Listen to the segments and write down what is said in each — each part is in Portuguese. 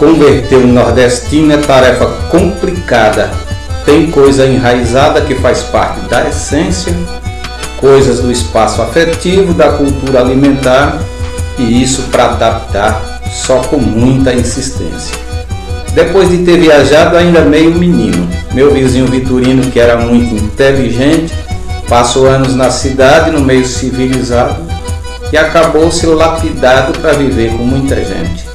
Converter um nordestino é tarefa complicada. Tem coisa enraizada que faz parte da essência, coisas do espaço afetivo, da cultura alimentar, e isso para adaptar só com muita insistência. Depois de ter viajado ainda meio menino, meu vizinho Vitorino, que era muito inteligente, passou anos na cidade, no meio civilizado, e acabou se lapidado para viver com muita gente.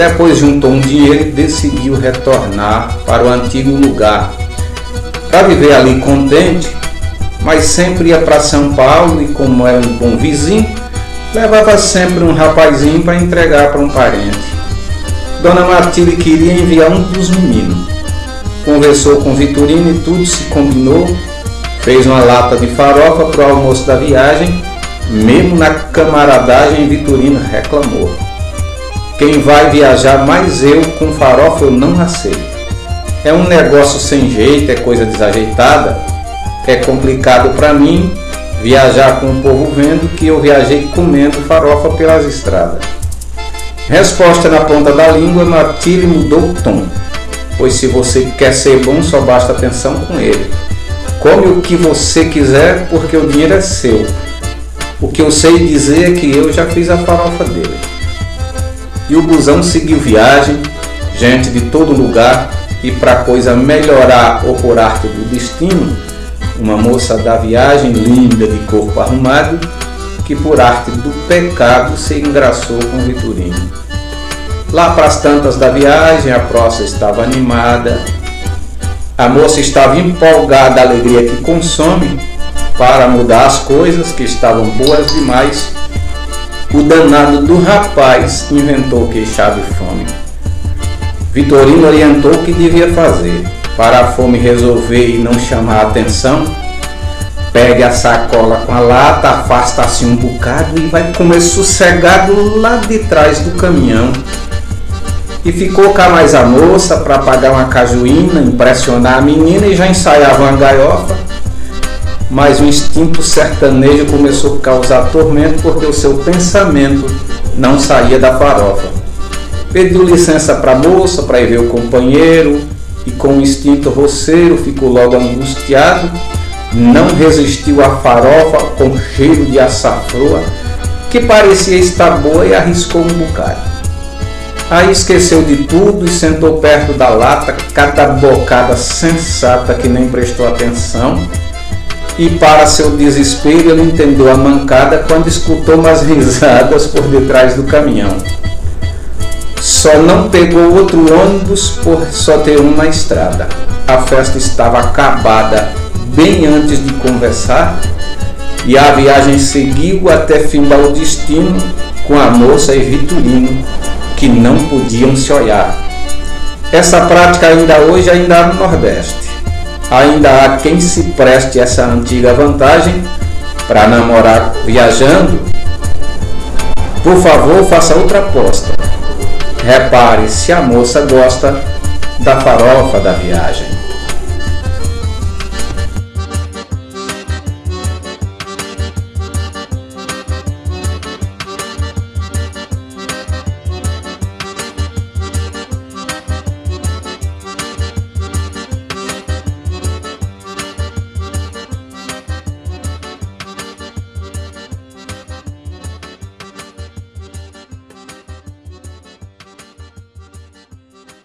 Depois juntou um dinheiro e decidiu retornar para o antigo lugar. Para viver ali contente, mas sempre ia para São Paulo e, como era um bom vizinho, levava sempre um rapazinho para entregar para um parente. Dona Matilde queria enviar um dos meninos. Conversou com Vitorino e tudo se combinou. Fez uma lata de farofa para o almoço da viagem. Mesmo na camaradagem, Vitorino reclamou. Quem vai viajar mais eu com farofa eu não aceito. É um negócio sem jeito, é coisa desajeitada. É complicado para mim viajar com o povo vendo que eu viajei comendo farofa pelas estradas. Resposta na ponta da língua, Matilde mudou o tom. Pois se você quer ser bom, só basta atenção com ele. Come o que você quiser, porque o dinheiro é seu. O que eu sei dizer é que eu já fiz a farofa dele e o busão seguiu viagem, gente de todo lugar, e para coisa melhorar ou por arte do destino, uma moça da viagem linda de corpo arrumado, que por arte do pecado se engraçou com Vitorino. Lá para as tantas da viagem, a proça estava animada, a moça estava empolgada, a alegria que consome, para mudar as coisas que estavam boas demais o danado do rapaz inventou queixar de fome. Vitorino orientou o que devia fazer. Para a fome resolver e não chamar a atenção, pegue a sacola com a lata, afasta-se um bocado e vai comer sossegado lá de trás do caminhão. E ficou cá mais a moça para pagar uma cajuína, impressionar a menina e já ensaiava uma gaiofa mas o instinto sertanejo começou a causar tormento porque o seu pensamento não saía da farofa. Pediu licença para a moça para ir ver o companheiro e com o instinto roceiro ficou logo angustiado, não resistiu à farofa com cheiro de açafroa que parecia estar boa e arriscou um bocado. Aí esqueceu de tudo e sentou perto da lata, cada bocada sensata que nem prestou atenção e, para seu desespero, ele entendeu a mancada quando escutou umas risadas por detrás do caminhão. Só não pegou outro ônibus por só ter um na estrada. A festa estava acabada bem antes de conversar e a viagem seguiu até findar o destino com a moça e Vitorino, que não podiam se olhar. Essa prática ainda hoje ainda há no Nordeste ainda há quem se preste essa antiga vantagem para namorar viajando, por favor faça outra aposta. Repare se a moça gosta da farofa da viagem.